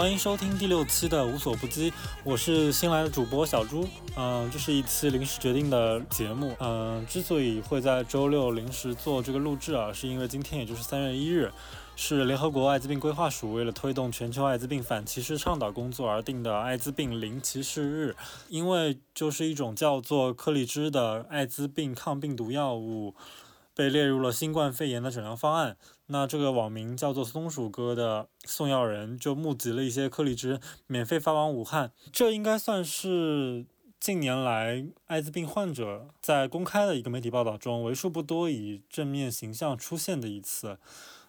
欢迎收听第六期的无所不击，我是新来的主播小朱。嗯，这是一期临时决定的节目。嗯，之所以会在周六临时做这个录制啊，是因为今天也就是三月一日，是联合国艾滋病规划署为了推动全球艾滋病反歧视倡导工作而定的艾滋病零歧视日。因为就是一种叫做克利芝的艾滋病抗病毒药物。被列入了新冠肺炎的诊疗方案。那这个网名叫做“松鼠哥”的送药人就募集了一些颗粒汁，免费发往武汉。这应该算是近年来艾滋病患者在公开的一个媒体报道中为数不多以正面形象出现的一次。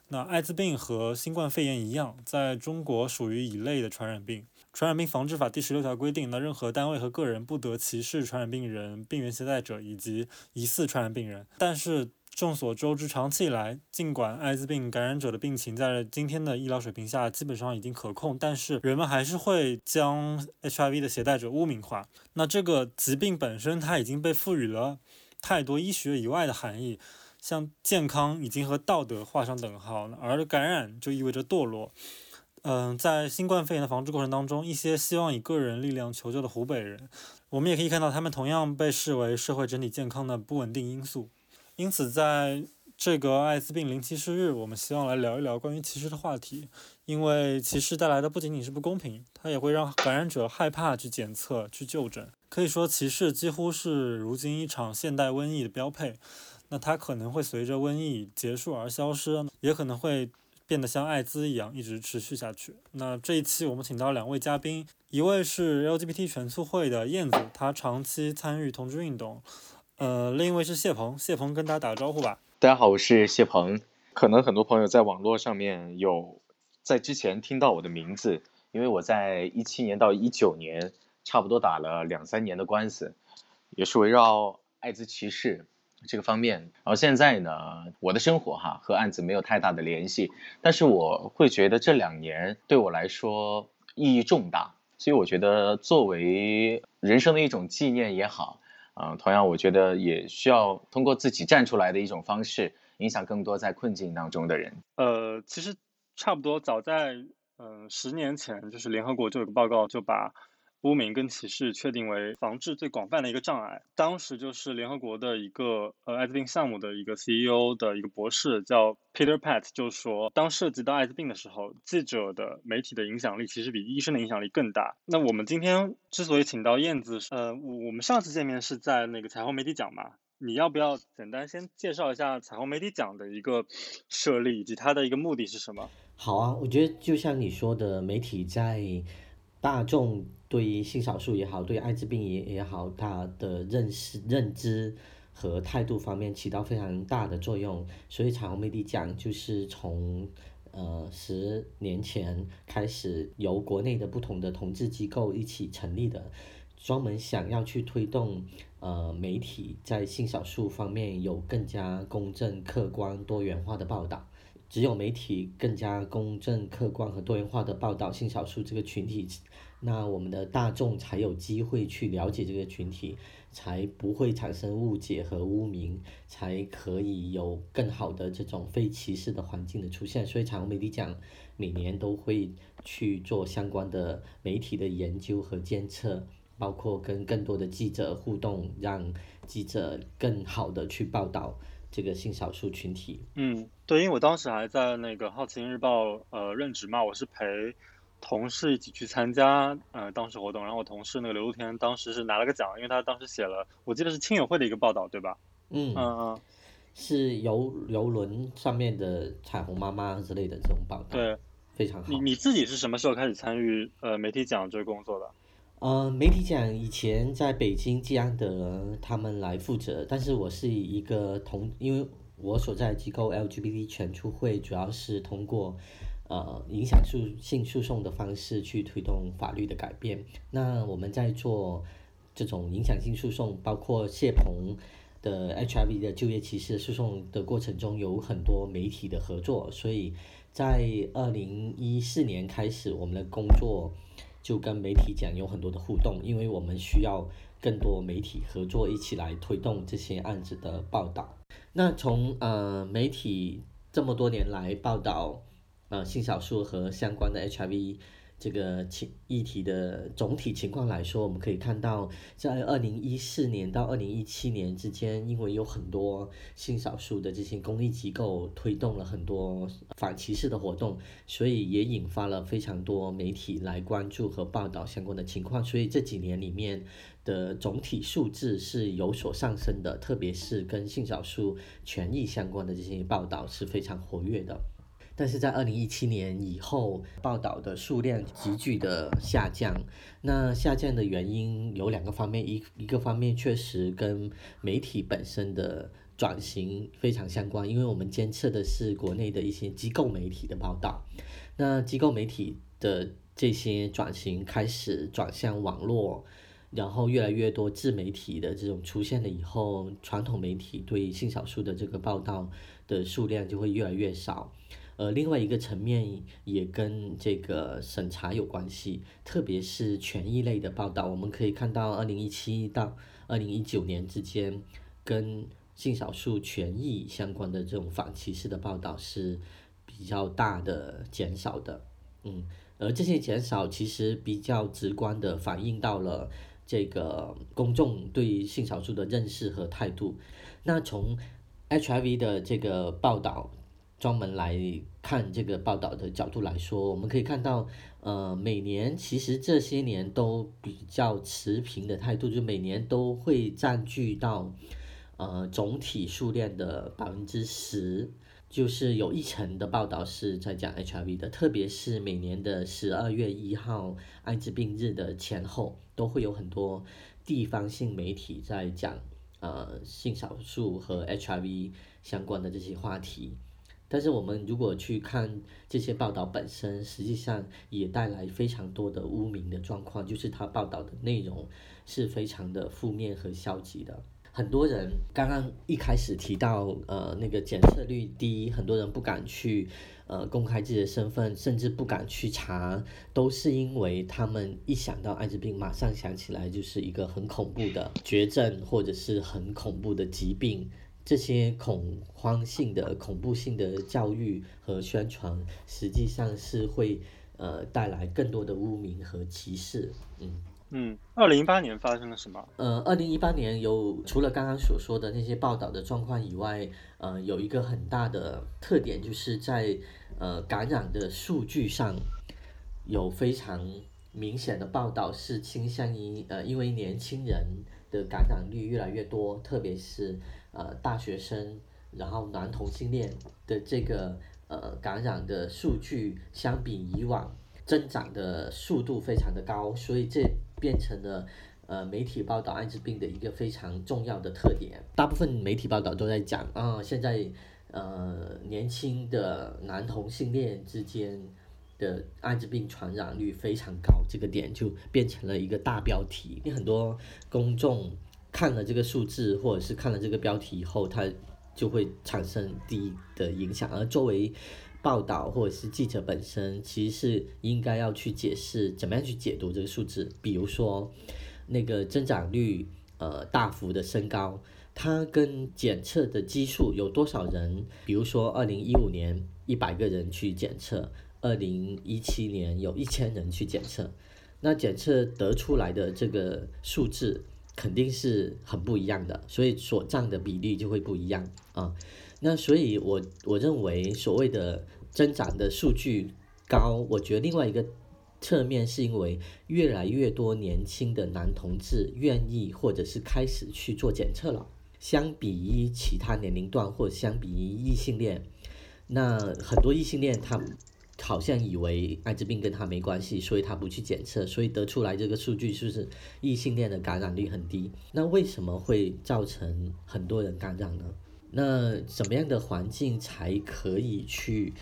那艾滋病和新冠肺炎一样，在中国属于乙类的传染病。传染病防治法第十六条规定，那任何单位和个人不得歧视传染病人、病原携带者以及疑似传染病人。但是众所周知，长期以来，尽管艾滋病感染者的病情在今天的医疗水平下基本上已经可控，但是人们还是会将 HIV 的携带者污名化。那这个疾病本身，它已经被赋予了太多医学以外的含义，像健康已经和道德画上等号，而感染就意味着堕落。嗯，在新冠肺炎的防治过程当中，一些希望以个人力量求救的湖北人，我们也可以看到，他们同样被视为社会整体健康的不稳定因素。因此，在这个艾滋病零歧视日，我们希望来聊一聊关于歧视的话题。因为歧视带来的不仅仅是不公平，它也会让感染者害怕去检测、去就诊。可以说，歧视几乎是如今一场现代瘟疫的标配。那它可能会随着瘟疫结束而消失，也可能会变得像艾滋一样一直持续下去。那这一期我们请到两位嘉宾，一位是 LGBT 全促会的燕子，她长期参与同志运动。呃，另一位是谢鹏，谢鹏跟大家打个招呼吧。大家好，我是谢鹏。可能很多朋友在网络上面有在之前听到我的名字，因为我在一七年到一九年差不多打了两三年的官司，也是围绕艾滋歧视这个方面。然后现在呢，我的生活哈和案子没有太大的联系，但是我会觉得这两年对我来说意义重大，所以我觉得作为人生的一种纪念也好。啊，同样，我觉得也需要通过自己站出来的一种方式，影响更多在困境当中的人。呃，其实差不多早在嗯十年前，就是联合国就有个报告，就把。污名跟歧视确定为防治最广泛的一个障碍。当时就是联合国的一个呃艾滋病项目的一个 CEO 的一个博士叫 Peter Pat，就说当涉及到艾滋病的时候，记者的媒体的影响力其实比医生的影响力更大。那我们今天之所以请到燕子，呃，我我们上次见面是在那个彩虹媒体奖嘛？你要不要简单先介绍一下彩虹媒体奖的一个设立以及它的一个目的是什么？好啊，我觉得就像你说的，媒体在大众。对于性少数也好，对艾滋病也也好，他的认识、认知和态度方面起到非常大的作用。所以彩虹媒体奖就是从呃十年前开始，由国内的不同的同志机构一起成立的，专门想要去推动呃媒体在性少数方面有更加公正、客观、多元化的报道。只有媒体更加公正、客观和多元化的报道性少数这个群体。那我们的大众才有机会去了解这个群体，才不会产生误解和污名，才可以有更好的这种非歧视的环境的出现。所以彩虹媒体奖每年都会去做相关的媒体的研究和监测，包括跟更多的记者互动，让记者更好的去报道这个性少数群体。嗯，对，因为我当时还在那个《好奇心日报》呃任职嘛，我是陪。同事一起去参加呃当时活动，然后我同事那个刘露天当时是拿了个奖，因为他当时写了，我记得是亲友会的一个报道，对吧？嗯嗯嗯，是游游轮上面的彩虹妈妈之类的这种报道，对，非常好。你你自己是什么时候开始参与呃媒体奖这个工作的？呃，媒体讲以前在北京季安德他们来负责，但是我是以一个同，因为我所在机构 LGBT 全促会主要是通过。呃，影响诉性诉讼的方式去推动法律的改变。那我们在做这种影响性诉讼，包括谢鹏的 HIV 的就业歧视诉讼的过程中，有很多媒体的合作。所以在二零一四年开始，我们的工作就跟媒体讲有很多的互动，因为我们需要更多媒体合作，一起来推动这些案子的报道。那从呃媒体这么多年来报道。呃，性少数和相关的 HIV 这个情议题的总体情况来说，我们可以看到，在二零一四年到二零一七年之间，因为有很多性少数的这些公益机构推动了很多反歧视的活动，所以也引发了非常多媒体来关注和报道相关的情况。所以这几年里面的总体数字是有所上升的，特别是跟性少数权益相关的这些报道是非常活跃的。但是在二零一七年以后，报道的数量急剧的下降。那下降的原因有两个方面，一一个方面确实跟媒体本身的转型非常相关，因为我们监测的是国内的一些机构媒体的报道。那机构媒体的这些转型开始转向网络，然后越来越多自媒体的这种出现了以后，传统媒体对性少数的这个报道的数量就会越来越少。呃，另外一个层面也跟这个审查有关系，特别是权益类的报道，我们可以看到，二零一七到二零一九年之间，跟性少数权益相关的这种反歧视的报道是比较大的减少的，嗯，而这些减少其实比较直观的反映到了这个公众对性少数的认识和态度。那从 HIV 的这个报道。专门来看这个报道的角度来说，我们可以看到，呃，每年其实这些年都比较持平的态度，就每年都会占据到，呃，总体数量的百分之十，就是有一成的报道是在讲 HIV 的，特别是每年的十二月一号艾滋病日的前后，都会有很多地方性媒体在讲，呃，性少数和 HIV 相关的这些话题。但是我们如果去看这些报道本身，实际上也带来非常多的污名的状况，就是他报道的内容是非常的负面和消极的。很多人刚刚一开始提到，呃，那个检测率低，很多人不敢去呃公开自己的身份，甚至不敢去查，都是因为他们一想到艾滋病，马上想起来就是一个很恐怖的绝症，或者是很恐怖的疾病。这些恐慌性的、恐怖性的教育和宣传，实际上是会呃带来更多的污名和歧视。嗯嗯，二零一八年发生了什么？呃，二零一八年有除了刚刚所说的那些报道的状况以外，呃，有一个很大的特点，就是在呃感染的数据上有非常明显的报道是倾向于呃，因为年轻人的感染率越来越多，特别是。呃，大学生，然后男同性恋的这个呃感染的数据，相比以往增长的速度非常的高，所以这变成了呃媒体报道艾滋病的一个非常重要的特点。大部分媒体报道都在讲啊，现在呃年轻的男同性恋之间的艾滋病传染率非常高，这个点就变成了一个大标题，很多公众。看了这个数字，或者是看了这个标题以后，它就会产生第一的影响。而作为报道或者是记者本身，其实是应该要去解释怎么样去解读这个数字。比如说，那个增长率呃大幅的升高，它跟检测的基数有多少人？比如说，二零一五年一百个人去检测，二零一七年有一千人去检测，那检测得出来的这个数字。肯定是很不一样的，所以所占的比例就会不一样啊。那所以，我我认为所谓的增长的数据高，我觉得另外一个侧面是因为越来越多年轻的男同志愿意或者是开始去做检测了，相比于其他年龄段或者相比于异性恋，那很多异性恋他。好像以为艾滋病跟他没关系，所以他不去检测，所以得出来这个数据就是异性恋的感染率很低。那为什么会造成很多人感染呢？那什么样的环境才可以去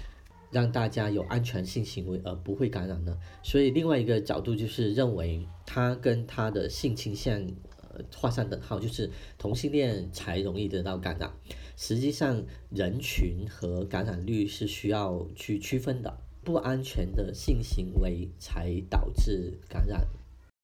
让大家有安全性行为而不会感染呢？所以另外一个角度就是认为他跟他的性倾向呃画上等号，就是同性恋才容易得到感染。实际上人群和感染率是需要去区分的。不安全的性行为才导致感染。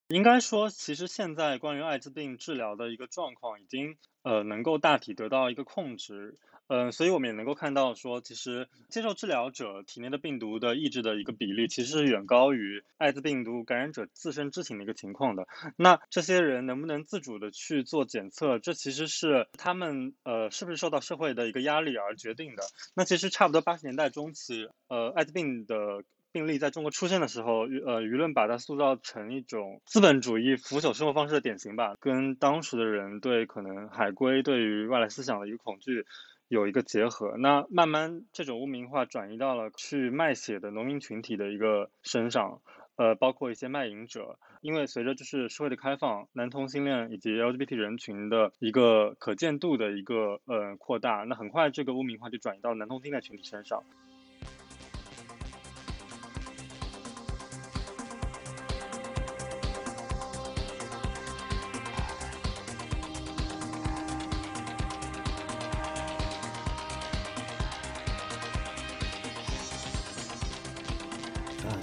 应该说，其实现在关于艾滋病治疗的一个状况，已经呃能够大体得到一个控制。嗯，所以我们也能够看到，说其实接受治疗者体内的病毒的抑制的一个比例，其实是远高于艾滋病毒感染者自身知情的一个情况的。那这些人能不能自主的去做检测，这其实是他们呃是不是受到社会的一个压力而决定的。那其实差不多八十年代中期，呃，艾滋病的。病例在中国出现的时候，呃，舆论把它塑造成一种资本主义腐朽生活方式的典型吧，跟当时的人对可能海归对于外来思想的一个恐惧有一个结合。那慢慢这种污名化转移到了去卖血的农民群体的一个身上，呃，包括一些卖淫者。因为随着就是社会的开放，男同性恋以及 LGBT 人群的一个可见度的一个呃扩大，那很快这个污名化就转移到男同性恋群体身上。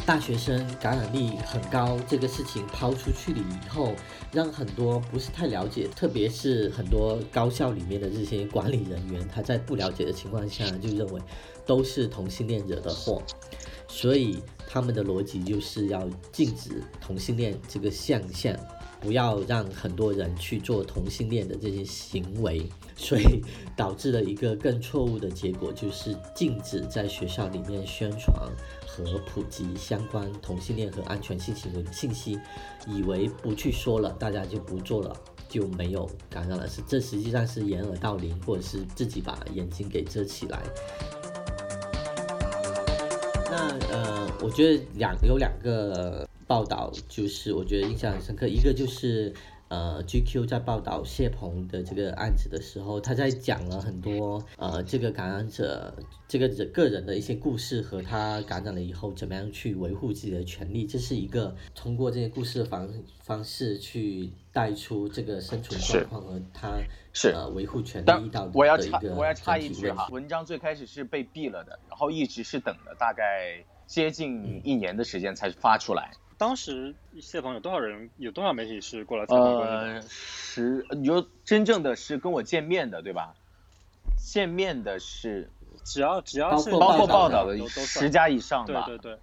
大学生感染力很高，这个事情抛出去了以后，让很多不是太了解，特别是很多高校里面的这些管理人员，他在不了解的情况下就认为都是同性恋惹的祸，所以他们的逻辑就是要禁止同性恋这个现象，不要让很多人去做同性恋的这些行为，所以导致了一个更错误的结果，就是禁止在学校里面宣传。和普及相关同性恋和安全性行为的信息，以为不去说了，大家就不做了，就没有感染了。是这实际上是掩耳盗铃，或者是自己把眼睛给遮起来。那呃，我觉得两有两个报道，就是我觉得印象很深刻，一个就是。呃，GQ 在报道谢鹏的这个案子的时候，他在讲了很多呃，这个感染者这个人个人的一些故事和他感染了以后怎么样去维护自己的权利，这是一个通过这些故事的方方式去带出这个生存状况和他是呃维护权利到我要插我要插一句哈，文章最开始是被毙了的，然后一直是等了大概接近一年的时间才发出来。当时谢鹏有多少人？有多少媒体是过来采访呃，十，你说真正的是跟我见面的，对吧？见面的是，只要只要是包括报道的十家以上吧。对对对，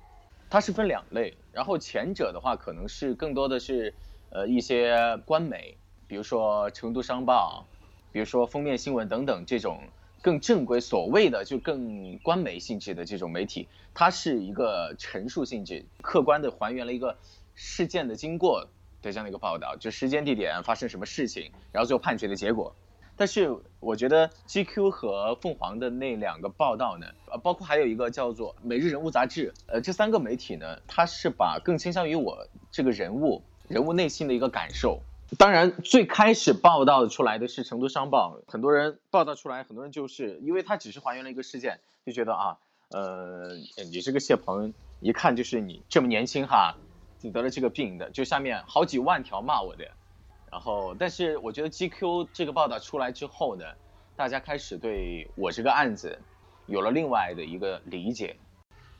它是分两类，然后前者的话可能是更多的是呃一些官媒，比如说成都商报，比如说封面新闻等等这种。更正规，所谓的就更官媒性质的这种媒体，它是一个陈述性质，客观的还原了一个事件的经过的这样的一个报道，就时间地点发生什么事情，然后最后判决的结果。但是我觉得 GQ 和凤凰的那两个报道呢，呃，包括还有一个叫做《每日人物》杂志，呃，这三个媒体呢，它是把更倾向于我这个人物人物内心的一个感受。当然，最开始报道出来的是成都商报，很多人报道出来，很多人就是因为他只是还原了一个事件，就觉得啊，呃，你这个谢鹏，一看就是你这么年轻哈，你得了这个病的，就下面好几万条骂我的，然后，但是我觉得 GQ 这个报道出来之后呢，大家开始对我这个案子有了另外的一个理解。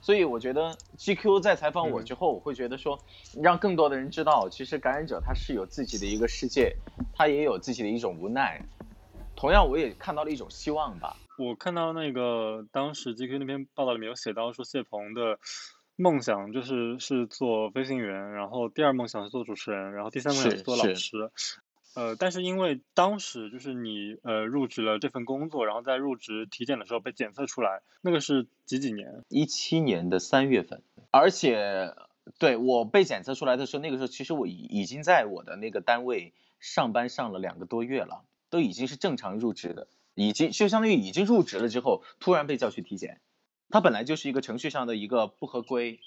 所以我觉得 GQ 在采访我之后，我会觉得说，让更多的人知道，其实感染者他是有自己的一个世界，他也有自己的一种无奈。同样，我也看到了一种希望吧。我看到那个当时 GQ 那篇报道里面有写到说，谢鹏的梦想就是是做飞行员，然后第二梦想是做主持人，然后第三梦想是做老师。呃，但是因为当时就是你呃入职了这份工作，然后在入职体检的时候被检测出来，那个是几几年？一七年的三月份。而且对我被检测出来的时候，那个时候其实我已已经在我的那个单位上班上了两个多月了，都已经是正常入职的，已经就相当于已经入职了之后，突然被叫去体检，它本来就是一个程序上的一个不合规、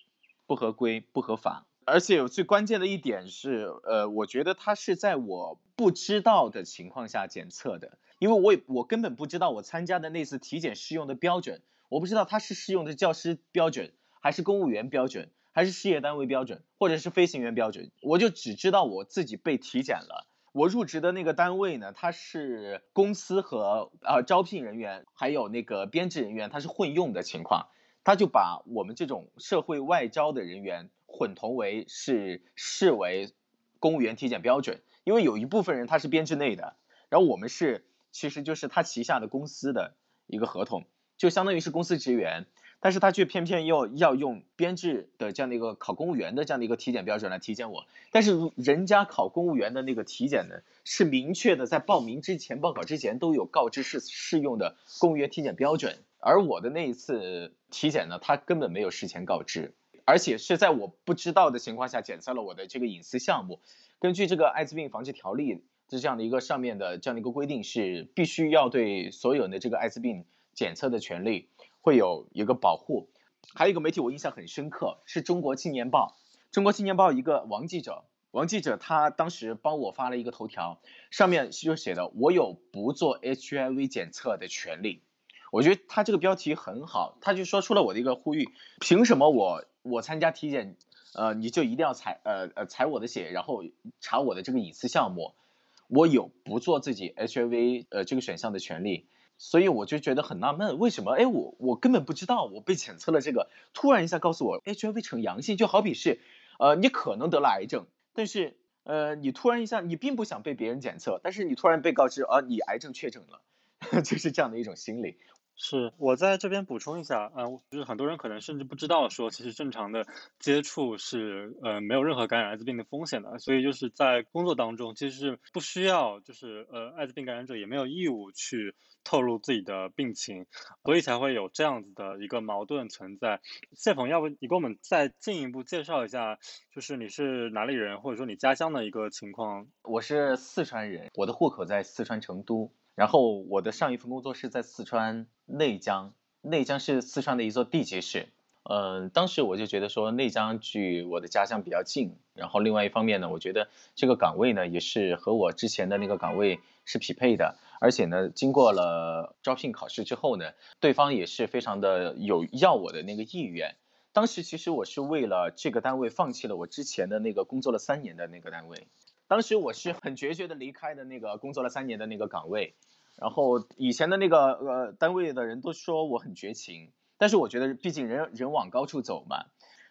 不合规、不合法。而且有最关键的一点是，呃，我觉得他是在我不知道的情况下检测的，因为我也我根本不知道我参加的那次体检适用的标准，我不知道他是适用的教师标准，还是公务员标准，还是事业单位标准，或者是飞行员标准，我就只知道我自己被体检了。我入职的那个单位呢，它是公司和呃招聘人员还有那个编制人员，它是混用的情况，他就把我们这种社会外招的人员。混同为是视为公务员体检标准，因为有一部分人他是编制内的，然后我们是其实就是他旗下的公司的一个合同，就相当于是公司职员。但是他却偏偏要要用编制的这样的一个考公务员的这样的一个体检标准来体检我，但是人家考公务员的那个体检呢，是明确的在报名之前、报考之前都有告知是适用的公务员体检标准，而我的那一次体检呢，他根本没有事前告知，而且是在我不知道的情况下检测了我的这个隐私项目，根据这个艾滋病防治条例的这样的一个上面的这样的一个规定，是必须要对所有的这个艾滋病检测的权利。会有一个保护，还有一个媒体我印象很深刻，是中国青年报。中国青年报一个王记者，王记者他当时帮我发了一个头条，上面就写的我有不做 HIV 检测的权利。我觉得他这个标题很好，他就说出了我的一个呼吁：凭什么我我参加体检，呃，你就一定要采呃呃采我的血，然后查我的这个隐私项目？我有不做自己 HIV 呃这个选项的权利。所以我就觉得很纳闷，为什么？哎，我我根本不知道，我被检测了这个，突然一下告诉我 HIV 呈阳性，就好比是，呃，你可能得了癌症，但是，呃，你突然一下，你并不想被别人检测，但是你突然被告知，啊，你癌症确诊了，就是这样的一种心理。是我在这边补充一下，嗯，就是很多人可能甚至不知道说，其实正常的接触是呃没有任何感染艾滋病的风险的，所以就是在工作当中其实是不需要，就是呃艾滋病感染者也没有义务去透露自己的病情，所以才会有这样子的一个矛盾存在。谢鹏，要不你给我们再进一步介绍一下，就是你是哪里人，或者说你家乡的一个情况？我是四川人，我的户口在四川成都。然后我的上一份工作是在四川内江，内江是四川的一座地级市。嗯，当时我就觉得说内江距我的家乡比较近。然后另外一方面呢，我觉得这个岗位呢也是和我之前的那个岗位是匹配的。而且呢，经过了招聘考试之后呢，对方也是非常的有要我的那个意愿。当时其实我是为了这个单位放弃了我之前的那个工作了三年的那个单位。当时我是很决绝的离开的那个工作了三年的那个岗位，然后以前的那个呃单位的人都说我很绝情，但是我觉得毕竟人人往高处走嘛，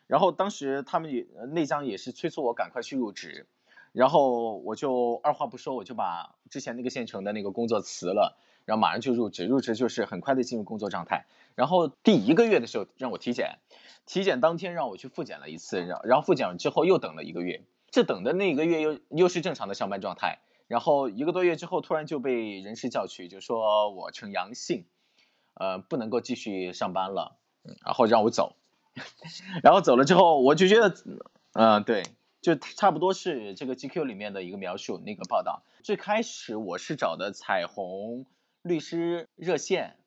然后当时他们也内江也是催促我赶快去入职，然后我就二话不说我就把之前那个县城的那个工作辞了，然后马上就入职，入职就是很快的进入工作状态，然后第一个月的时候让我体检，体检当天让我去复检了一次，然然后复检之后又等了一个月。这等的那一个月又又是正常的上班状态，然后一个多月之后突然就被人事叫去，就说我呈阳性，呃，不能够继续上班了，然后让我走，然后走了之后我就觉得，嗯，对，就差不多是这个 GQ 里面的一个描述那个报道。最开始我是找的彩虹律师热线，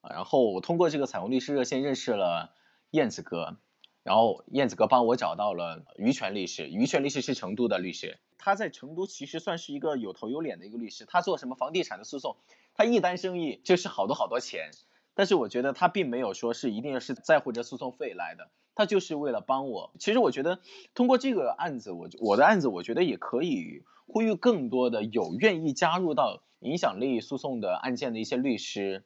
然后我通过这个彩虹律师热线认识了燕子哥。然后燕子哥帮我找到了于权律师，于权律师是成都的律师，他在成都其实算是一个有头有脸的一个律师，他做什么房地产的诉讼，他一单生意就是好多好多钱，但是我觉得他并没有说是一定是在乎这诉讼费来的，他就是为了帮我。其实我觉得通过这个案子，我我的案子，我觉得也可以呼吁更多的有愿意加入到影响力诉讼的案件的一些律师。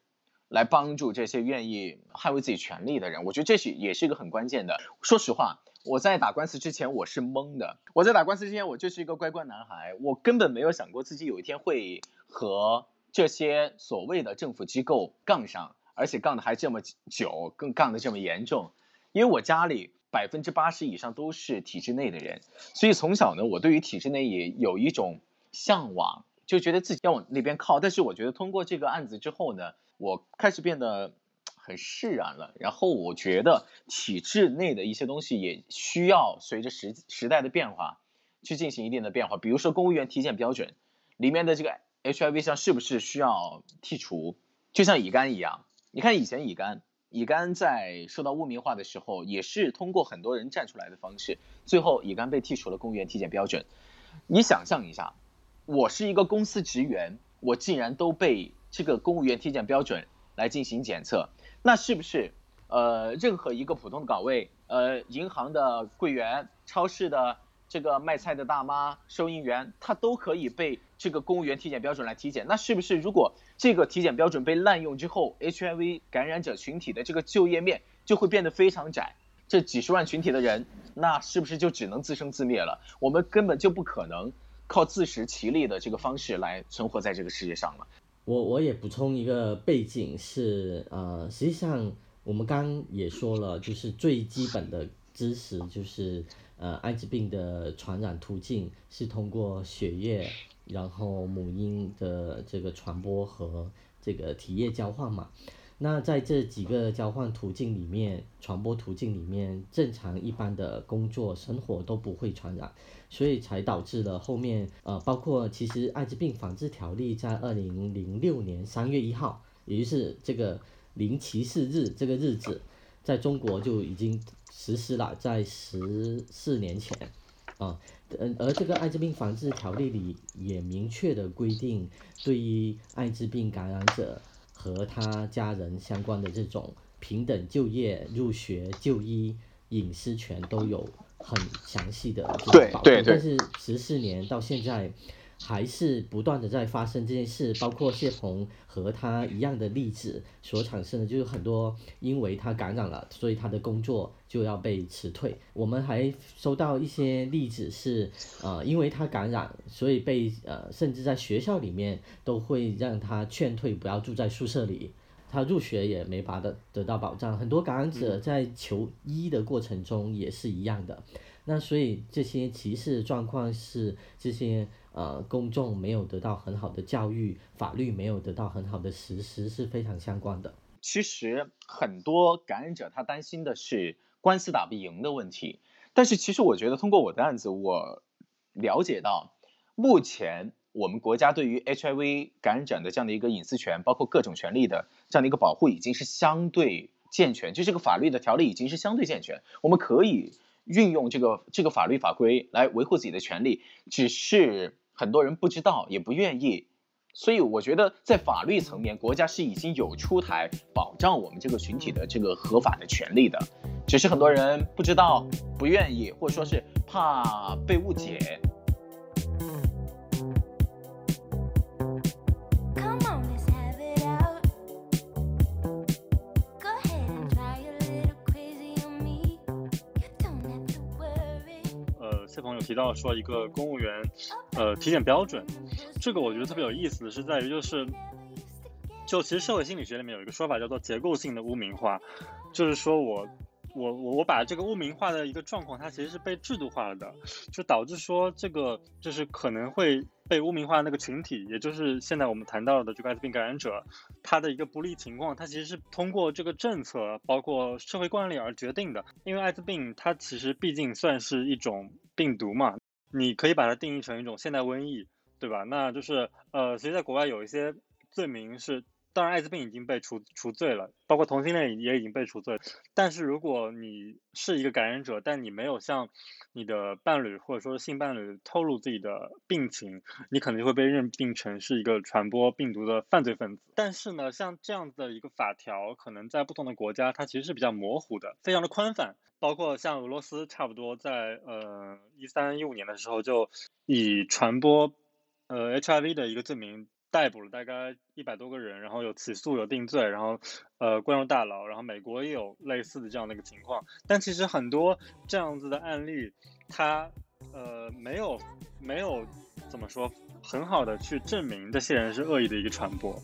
来帮助这些愿意捍卫自己权利的人，我觉得这是也是一个很关键的。说实话，我在打官司之前我是懵的。我在打官司之前，我就是一个乖乖男孩，我根本没有想过自己有一天会和这些所谓的政府机构杠上，而且杠的还这么久，更杠的这么严重。因为我家里百分之八十以上都是体制内的人，所以从小呢，我对于体制内也有一种向往，就觉得自己要往那边靠。但是我觉得通过这个案子之后呢。我开始变得很释然了，然后我觉得体制内的一些东西也需要随着时时代的变化去进行一定的变化。比如说公务员体检标准里面的这个 HIV 项是不是需要剔除？就像乙肝一样，你看以前乙肝，乙肝在受到污名化的时候，也是通过很多人站出来的方式，最后乙肝被剔除了公务员体检标准。你想象一下，我是一个公司职员，我竟然都被。这个公务员体检标准来进行检测，那是不是呃任何一个普通的岗位，呃银行的柜员、超市的这个卖菜的大妈、收银员，他都可以被这个公务员体检标准来体检？那是不是如果这个体检标准被滥用之后，HIV 感染者群体的这个就业面就会变得非常窄？这几十万群体的人，那是不是就只能自生自灭了？我们根本就不可能靠自食其力的这个方式来存活在这个世界上了。我我也补充一个背景是，呃，实际上我们刚也说了，就是最基本的知识就是，呃，艾滋病的传染途径是通过血液，然后母婴的这个传播和这个体液交换嘛。那在这几个交换途径里面，传播途径里面，正常一般的工作生活都不会传染，所以才导致了后面呃，包括其实艾滋病防治条例在二零零六年三月一号，也就是这个零歧视日这个日子，在中国就已经实施了，在十四年前，啊，嗯，而这个艾滋病防治条例里也明确的规定，对于艾滋病感染者。和他家人相关的这种平等就业、入学、就医、隐私权都有很详细的这个保护，但是十四年到现在。还是不断的在发生这件事，包括谢鹏和他一样的例子所产生的，就是很多因为他感染了，所以他的工作就要被辞退。我们还收到一些例子是，呃，因为他感染，所以被呃，甚至在学校里面都会让他劝退，不要住在宿舍里，他入学也没法的得到保障。很多感染者在求医的过程中也是一样的。那所以这些歧视状况是这些。呃，公众没有得到很好的教育，法律没有得到很好的实施，是非常相关的。其实很多感染者他担心的是官司打不赢的问题，但是其实我觉得通过我的案子，我了解到，目前我们国家对于 HIV 感染者的这样的一个隐私权，包括各种权利的这样的一个保护，已经是相对健全，就这个法律的条例已经是相对健全，我们可以运用这个这个法律法规来维护自己的权利，只是。很多人不知道，也不愿意，所以我觉得在法律层面，国家是已经有出台保障我们这个群体的这个合法的权利的，只是很多人不知道、不愿意，或者说是怕被误解。这朋友提到说一个公务员，呃，体检标准，这个我觉得特别有意思的是在于就是，就其实社会心理学里面有一个说法叫做结构性的污名化，就是说我。我我我把这个污名化的一个状况，它其实是被制度化了的，就导致说这个就是可能会被污名化的那个群体，也就是现在我们谈到的这个艾滋病感染者，他的一个不利情况，它其实是通过这个政策，包括社会惯例而决定的。因为艾滋病它其实毕竟算是一种病毒嘛，你可以把它定义成一种现代瘟疫，对吧？那就是呃，其实在国外有一些罪名是。当然，艾滋病已经被除除罪了，包括同性恋也已经被除罪。但是，如果你是一个感染者，但你没有向你的伴侣或者说性伴侣透露自己的病情，你可能就会被认定成是一个传播病毒的犯罪分子。但是呢，像这样的一个法条，可能在不同的国家，它其实是比较模糊的，非常的宽泛。包括像俄罗斯，差不多在呃一三一五年的时候，就以传播呃 HIV 的一个罪名。逮捕了大概一百多个人，然后有起诉有定罪，然后呃关入大牢，然后美国也有类似的这样的一个情况，但其实很多这样子的案例，它呃没有没有怎么说很好的去证明这些人是恶意的一个传播。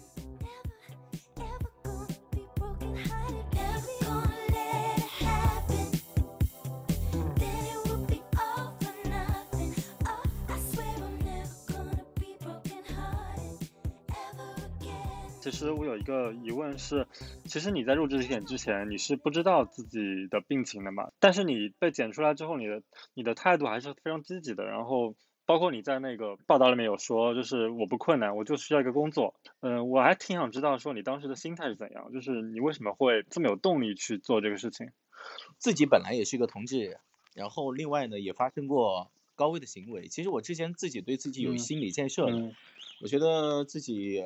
其实我有一个疑问是，其实你在入职体检之前，你是不知道自己的病情的嘛？但是你被检出来之后，你的你的态度还是非常积极的。然后包括你在那个报道里面有说，就是我不困难，我就需要一个工作。嗯，我还挺想知道说你当时的心态是怎样，就是你为什么会这么有动力去做这个事情？自己本来也是一个同志，然后另外呢也发生过高危的行为。其实我之前自己对自己有心理建设的，我觉得自己。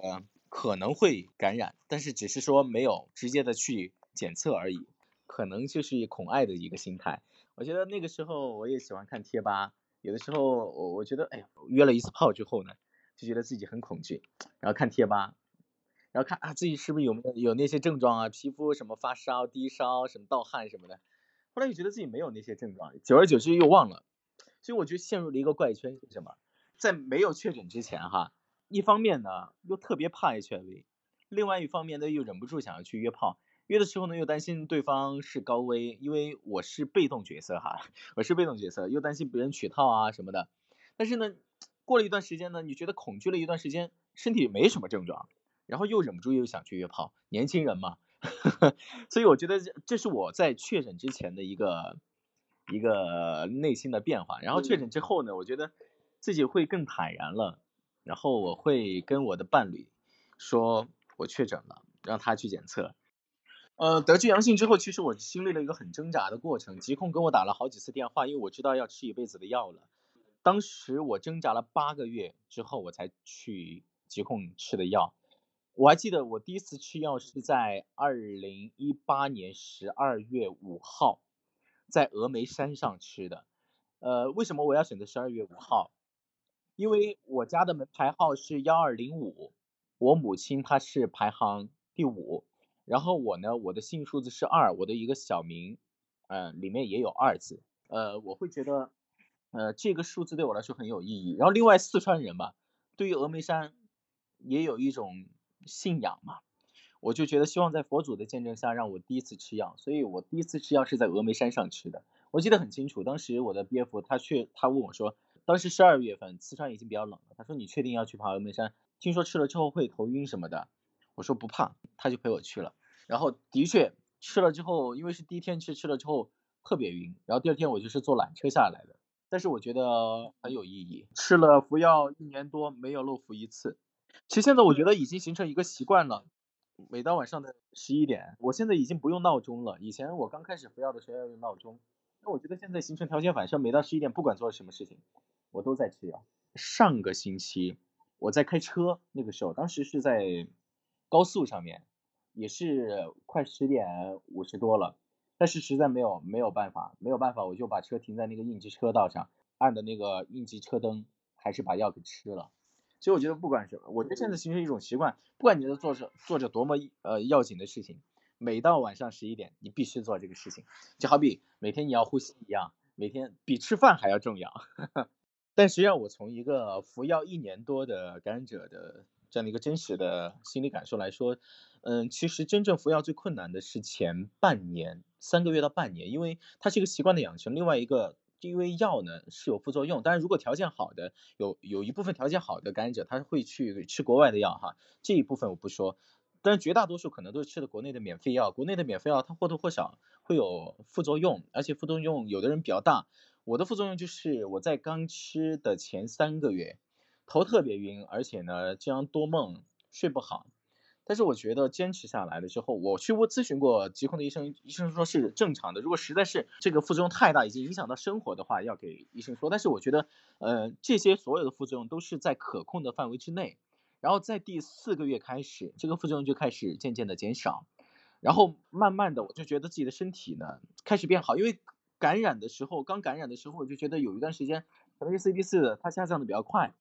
可能会感染，但是只是说没有直接的去检测而已，可能就是恐艾的一个心态。我觉得那个时候我也喜欢看贴吧，有的时候我我觉得，哎呀，约了一次炮之后呢，就觉得自己很恐惧，然后看贴吧，然后看啊自己是不是有没有有那些症状啊，皮肤什么发烧、低烧、什么盗汗什么的，后来又觉得自己没有那些症状，久而久之又忘了，所以我就陷入了一个怪圈，是什么？在没有确诊之前哈，一方面呢又特别怕 HIV，另外一方面呢又忍不住想要去约炮，约的时候呢又担心对方是高危，因为我是被动角色哈，我是被动角色，又担心别人取套啊什么的。但是呢，过了一段时间呢，你觉得恐惧了一段时间，身体没什么症状，然后又忍不住又想去约炮，年轻人嘛。所以我觉得这这是我在确诊之前的一个一个内心的变化，然后确诊之后呢，我觉得自己会更坦然了，然后我会跟我的伴侣说我确诊了，让他去检测。呃，得知阳性之后，其实我经历了一个很挣扎的过程，疾控跟我打了好几次电话，因为我知道要吃一辈子的药了。当时我挣扎了八个月之后，我才去疾控吃的药。我还记得我第一次吃药是在二零一八年十二月五号，在峨眉山上吃的。呃，为什么我要选择十二月五号？因为我家的门牌号是幺二零五，我母亲她是排行第五，然后我呢，我的幸运数字是二，我的一个小名，嗯，里面也有二字。呃，我会觉得，呃，这个数字对我来说很有意义。然后另外四川人嘛，对于峨眉山也有一种。信仰嘛，我就觉得希望在佛祖的见证下让我第一次吃药，所以我第一次吃药是在峨眉山上吃的。我记得很清楚，当时我的岳父他去，他问我说，当时十二月份，四川已经比较冷了，他说你确定要去爬峨眉山？听说吃了之后会头晕什么的。我说不怕，他就陪我去了。然后的确吃了之后，因为是第一天吃，吃了之后特别晕，然后第二天我就是坐缆车下来的。但是我觉得很有意义，吃了服药一年多没有漏服一次。其实现在我觉得已经形成一个习惯了，每到晚上的十一点，我现在已经不用闹钟了。以前我刚开始服药的时候要用闹钟，那我觉得现在形成条件反射，每到十一点，不管做什么事情，我都在吃药。上个星期我在开车，那个时候当时是在高速上面，也是快十点五十多了，但是实在没有没有办法，没有办法，我就把车停在那个应急车道上，按的那个应急车灯，还是把药给吃了。所以我觉得不管什么，我觉得现在形成一种习惯，不管你在做着做着多么呃要紧的事情，每到晚上十一点，你必须做这个事情，就好比每天你要呼吸一样，每天比吃饭还要重要。但实际上，我从一个服药一年多的感染者的这样的一个真实的心理感受来说，嗯，其实真正服药最困难的是前半年三个月到半年，因为它是一个习惯的养成，另外一个。因为药呢是有副作用，当然如果条件好的，有有一部分条件好的感染者，他会去吃国外的药哈，这一部分我不说，但是绝大多数可能都是吃的国内的免费药，国内的免费药它或多或少会有副作用，而且副作用有的人比较大，我的副作用就是我在刚吃的前三个月，头特别晕，而且呢经常多梦，睡不好。但是我觉得坚持下来了之后，我去问咨询过疾控的医生，医生说是正常的。如果实在是这个副作用太大，已经影响到生活的话，要给医生说。但是我觉得，呃，这些所有的副作用都是在可控的范围之内。然后在第四个月开始，这个副作用就开始渐渐的减少，然后慢慢的我就觉得自己的身体呢开始变好。因为感染的时候，刚感染的时候，我就觉得有一段时间，可能是 C D 四它下降的比较快。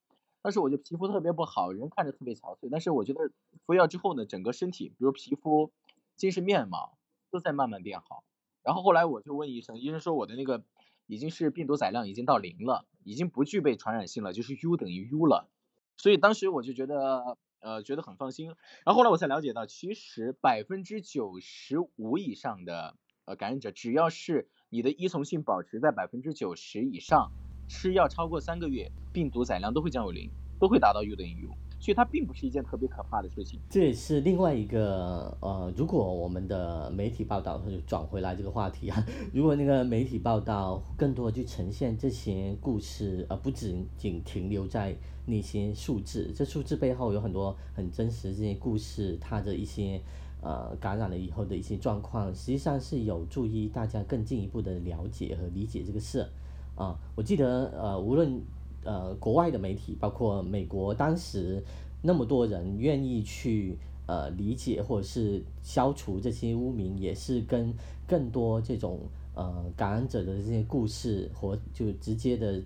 但是我就皮肤特别不好，人看着特别憔悴。但是我觉得服药之后呢，整个身体，比如皮肤、精神面貌都在慢慢变好。然后后来我就问医生，医生说我的那个已经是病毒载量已经到零了，已经不具备传染性了，就是 U 等于 U 了。所以当时我就觉得呃觉得很放心。然后后来我才了解到，其实百分之九十五以上的呃感染者，只要是你的依从性保持在百分之九十以上。吃药超过三个月，病毒载量都会降为零，都会达到 U 等于 U，所以它并不是一件特别可怕的事情。这也是另外一个呃，如果我们的媒体报道，就转回来这个话题啊，如果那个媒体报道更多去呈现这些故事，而不仅仅停留在那些数字，这数字背后有很多很真实这些故事，它的一些呃感染了以后的一些状况，实际上是有助于大家更进一步的了解和理解这个事。啊，我记得呃，无论呃国外的媒体，包括美国，当时那么多人愿意去呃理解或者是消除这些污名，也是跟更多这种呃感染者的这些故事，或就直接的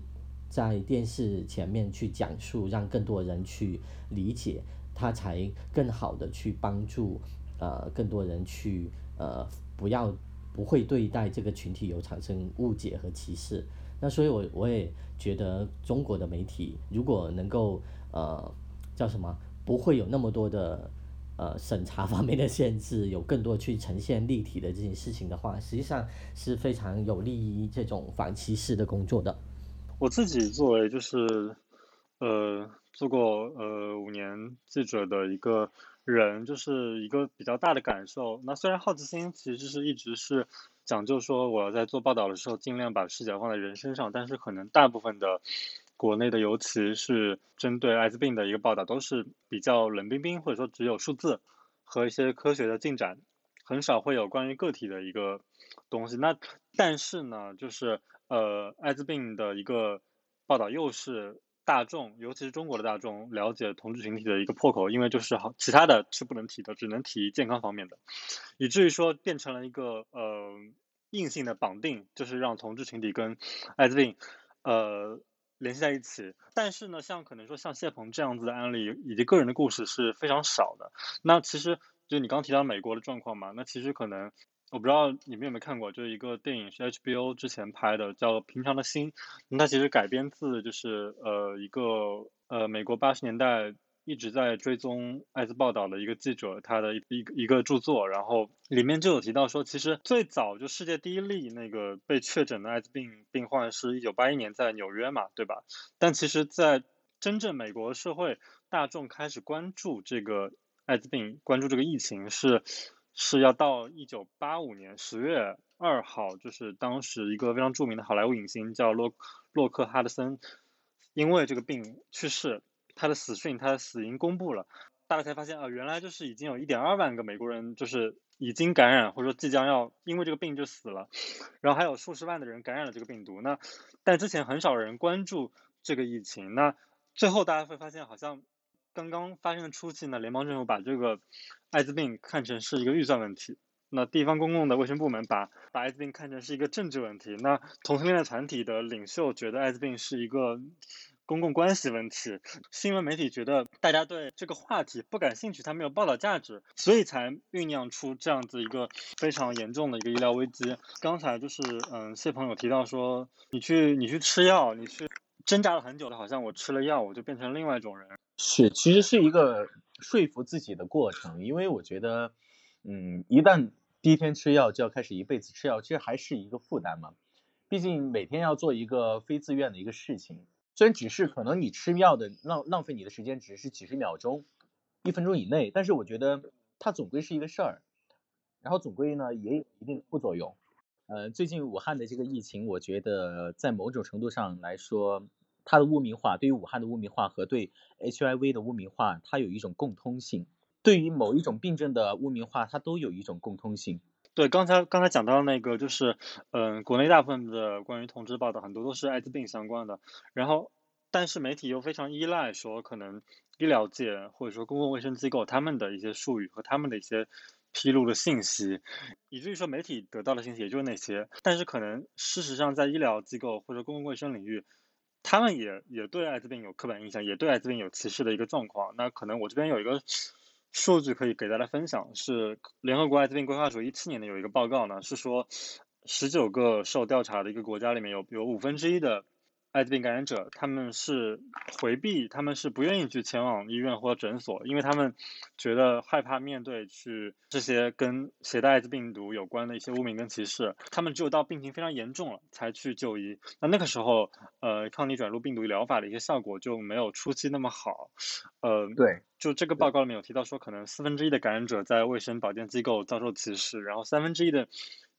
在电视前面去讲述，让更多人去理解，他才更好的去帮助呃更多人去呃不要不会对待这个群体有产生误解和歧视。那所以，我我也觉得中国的媒体如果能够呃叫什么，不会有那么多的呃审查方面的限制，有更多去呈现立体的这件事情的话，实际上是非常有利于这种反歧视的工作的。我自己作为就是呃做过呃五年记者的一个人，就是一个比较大的感受。那虽然好奇心其实是一直是。讲究说，我要在做报道的时候，尽量把视角放在人身上。但是可能大部分的国内的，尤其是针对艾滋病的一个报道，都是比较冷冰冰，或者说只有数字和一些科学的进展，很少会有关于个体的一个东西。那但是呢，就是呃，艾滋病的一个报道又是。大众，尤其是中国的大众，了解同志群体的一个破口，因为就是好，其他的是不能提的，只能提健康方面的，以至于说变成了一个呃硬性的绑定，就是让同志群体跟艾滋病呃联系在一起。但是呢，像可能说像谢鹏这样子的案例以及个人的故事是非常少的。那其实就你刚提到美国的状况嘛，那其实可能。我不知道你们有没有看过，就是一个电影是 HBO 之前拍的，叫《平常的心》。它其实改编自就是呃一个呃美国八十年代一直在追踪艾滋报道的一个记者他的一一个一个著作，然后里面就有提到说，其实最早就世界第一例那个被确诊的艾滋病病患是一九八一年在纽约嘛，对吧？但其实，在真正美国社会大众开始关注这个艾滋病、关注这个疫情是。是要到一九八五年十月二号，就是当时一个非常著名的好莱坞影星叫洛洛克哈德森，因为这个病去世，他的死讯，他的死因公布了，大家才发现啊，原来就是已经有一点二万个美国人就是已经感染或者说即将要因为这个病就死了，然后还有数十万的人感染了这个病毒，那但之前很少人关注这个疫情，那最后大家会发现好像。刚刚发生的初期呢，联邦政府把这个艾滋病看成是一个预算问题，那地方公共的卫生部门把把艾滋病看成是一个政治问题，那同性恋团体的领袖觉得艾滋病是一个公共关系问题，新闻媒体觉得大家对这个话题不感兴趣，它没有报道价值，所以才酝酿出这样子一个非常严重的一个医疗危机。刚才就是嗯，谢朋友提到说，你去你去吃药，你去挣扎了很久的，好像我吃了药我就变成另外一种人。是，其实是一个说服自己的过程，因为我觉得，嗯，一旦第一天吃药就要开始一辈子吃药，其实还是一个负担嘛。毕竟每天要做一个非自愿的一个事情，虽然只是可能你吃药的浪浪费你的时间只是几十秒钟、一分钟以内，但是我觉得它总归是一个事儿，然后总归呢也有一定的副作用。呃，最近武汉的这个疫情，我觉得在某种程度上来说。它的污名化，对于武汉的污名化和对 HIV 的污名化，它有一种共通性。对于某一种病症的污名化，它都有一种共通性。对，刚才刚才讲到那个，就是嗯，国内大部分的关于同志报道，很多都是艾滋病相关的。然后，但是媒体又非常依赖说，可能医疗界或者说公共卫生机构他们的一些术语和他们的一些披露的信息，以至于说媒体得到的信息也就那些。但是可能事实上，在医疗机构或者公共卫生领域，他们也也对艾滋病有刻板印象，也对艾滋病有歧视的一个状况。那可能我这边有一个数据可以给大家分享，是联合国艾滋病规划署一七年的有一个报告呢，是说十九个受调查的一个国家里面有有五分之一的。艾滋病感染者，他们是回避，他们是不愿意去前往医院或诊所，因为他们觉得害怕面对去这些跟携带艾滋病毒有关的一些污名跟歧视。他们只有到病情非常严重了才去就医。那那个时候，呃，抗体转录病毒疗法的一些效果就没有初期那么好。呃，对，就这个报告里面有提到说，可能四分之一的感染者在卫生保健机构遭受歧视，然后三分之一的。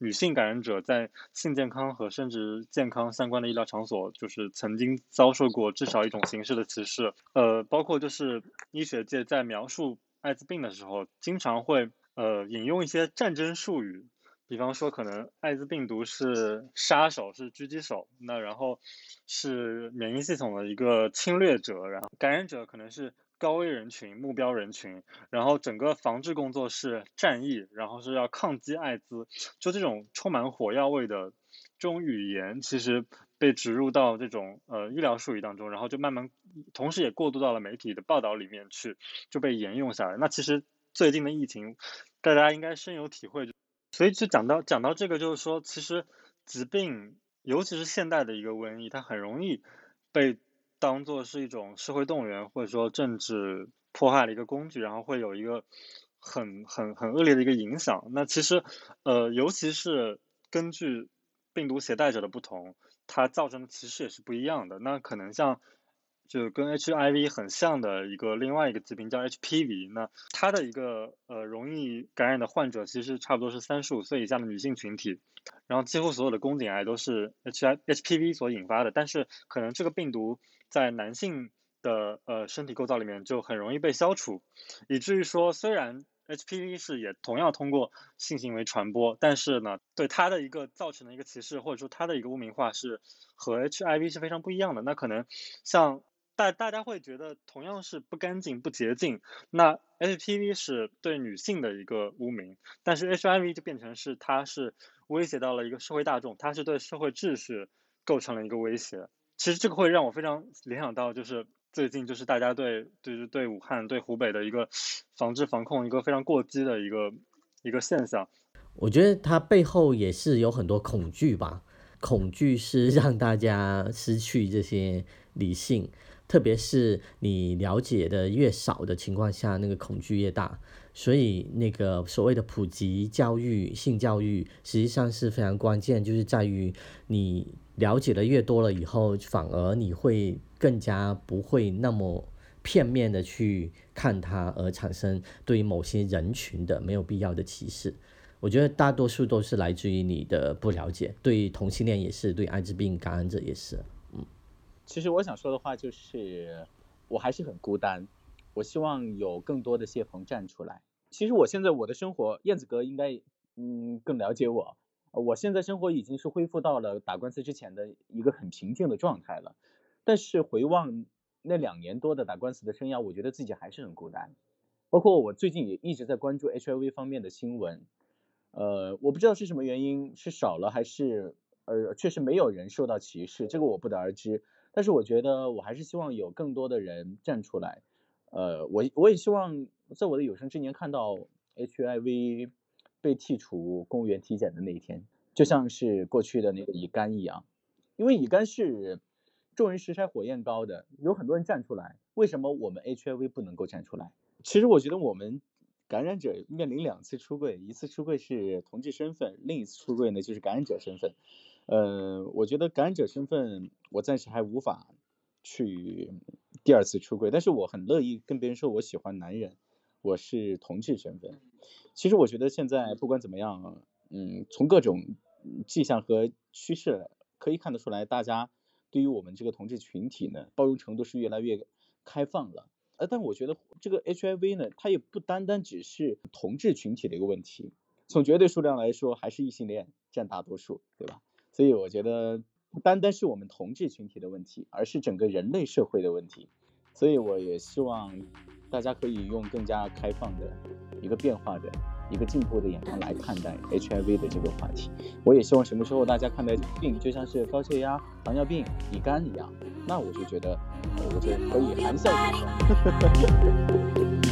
女性感染者在性健康和生殖健康相关的医疗场所，就是曾经遭受过至少一种形式的歧视。呃，包括就是医学界在描述艾滋病的时候，经常会呃引用一些战争术语，比方说可能艾滋病毒是杀手，是狙击手，那然后是免疫系统的一个侵略者，然后感染者可能是。高危人群、目标人群，然后整个防治工作是战役，然后是要抗击艾滋，就这种充满火药味的这种语言，其实被植入到这种呃医疗术语当中，然后就慢慢，同时也过渡到了媒体的报道里面去，就被沿用下来。那其实最近的疫情，大家应该深有体会。所以就讲到讲到这个，就是说，其实疾病，尤其是现代的一个瘟疫，它很容易被当做是一种社会动员或者说政治迫害的一个工具，然后会有一个很很很恶劣的一个影响。那其实，呃，尤其是根据病毒携带者的不同，它造成的歧视也是不一样的。那可能像。就跟 HIV 很像的一个另外一个疾病叫 HPV，那它的一个呃容易感染的患者其实差不多是三十五岁以下的女性群体，然后几乎所有的宫颈癌都是 HIHPV 所引发的，但是可能这个病毒在男性的呃身体构造里面就很容易被消除，以至于说虽然 HPV 是也同样通过性行为传播，但是呢对它的一个造成的一个歧视或者说它的一个污名化是和 HIV 是非常不一样的，那可能像。大大家会觉得同样是不干净不洁净，那 HPV 是对女性的一个污名，但是 HIV 就变成是它是威胁到了一个社会大众，它是对社会秩序构成了一个威胁。其实这个会让我非常联想到，就是最近就是大家对就是对武汉对湖北的一个防治防控一个非常过激的一个一个现象。我觉得它背后也是有很多恐惧吧，恐惧是 让大家失去这些理性。特别是你了解的越少的情况下，那个恐惧越大。所以，那个所谓的普及教育、性教育，实际上是非常关键，就是在于你了解的越多了以后，反而你会更加不会那么片面的去看它，而产生对于某些人群的没有必要的歧视。我觉得大多数都是来自于你的不了解，对同性恋也是，对艾滋病感染者也是。嗯其实我想说的话就是，我还是很孤单。我希望有更多的谢鹏站出来。其实我现在我的生活，燕子哥应该嗯更了解我。我现在生活已经是恢复到了打官司之前的一个很平静的状态了。但是回望那两年多的打官司的生涯，我觉得自己还是很孤单。包括我最近也一直在关注 HIV 方面的新闻。呃，我不知道是什么原因，是少了还是呃确实没有人受到歧视，这个我不得而知。但是我觉得，我还是希望有更多的人站出来。呃，我我也希望在我的有生之年看到 HIV 被剔除公务员体检的那一天，就像是过去的那个乙肝一样。因为乙肝是众人拾柴火焰高的，有很多人站出来。为什么我们 HIV 不能够站出来？其实我觉得我们感染者面临两次出柜，一次出柜是同志身份，另一次出柜呢就是感染者身份。呃，我觉得感染者身份，我暂时还无法去第二次出柜，但是我很乐意跟别人说我喜欢男人，我是同志身份。其实我觉得现在不管怎么样，嗯，从各种迹象和趋势可以看得出来，大家对于我们这个同志群体呢，包容程度是越来越开放了。呃，但我觉得这个 HIV 呢，它也不单单只是同志群体的一个问题，从绝对数量来说，还是异性恋占大多数，对吧？所以我觉得不单单是我们同志群体的问题，而是整个人类社会的问题。所以我也希望大家可以用更加开放的一个变化的一个进步的眼光来看待 HIV 的这个话题。我也希望什么时候大家看待病就像是高血压、糖尿病、乙肝一样，那我就觉得我就可以含笑。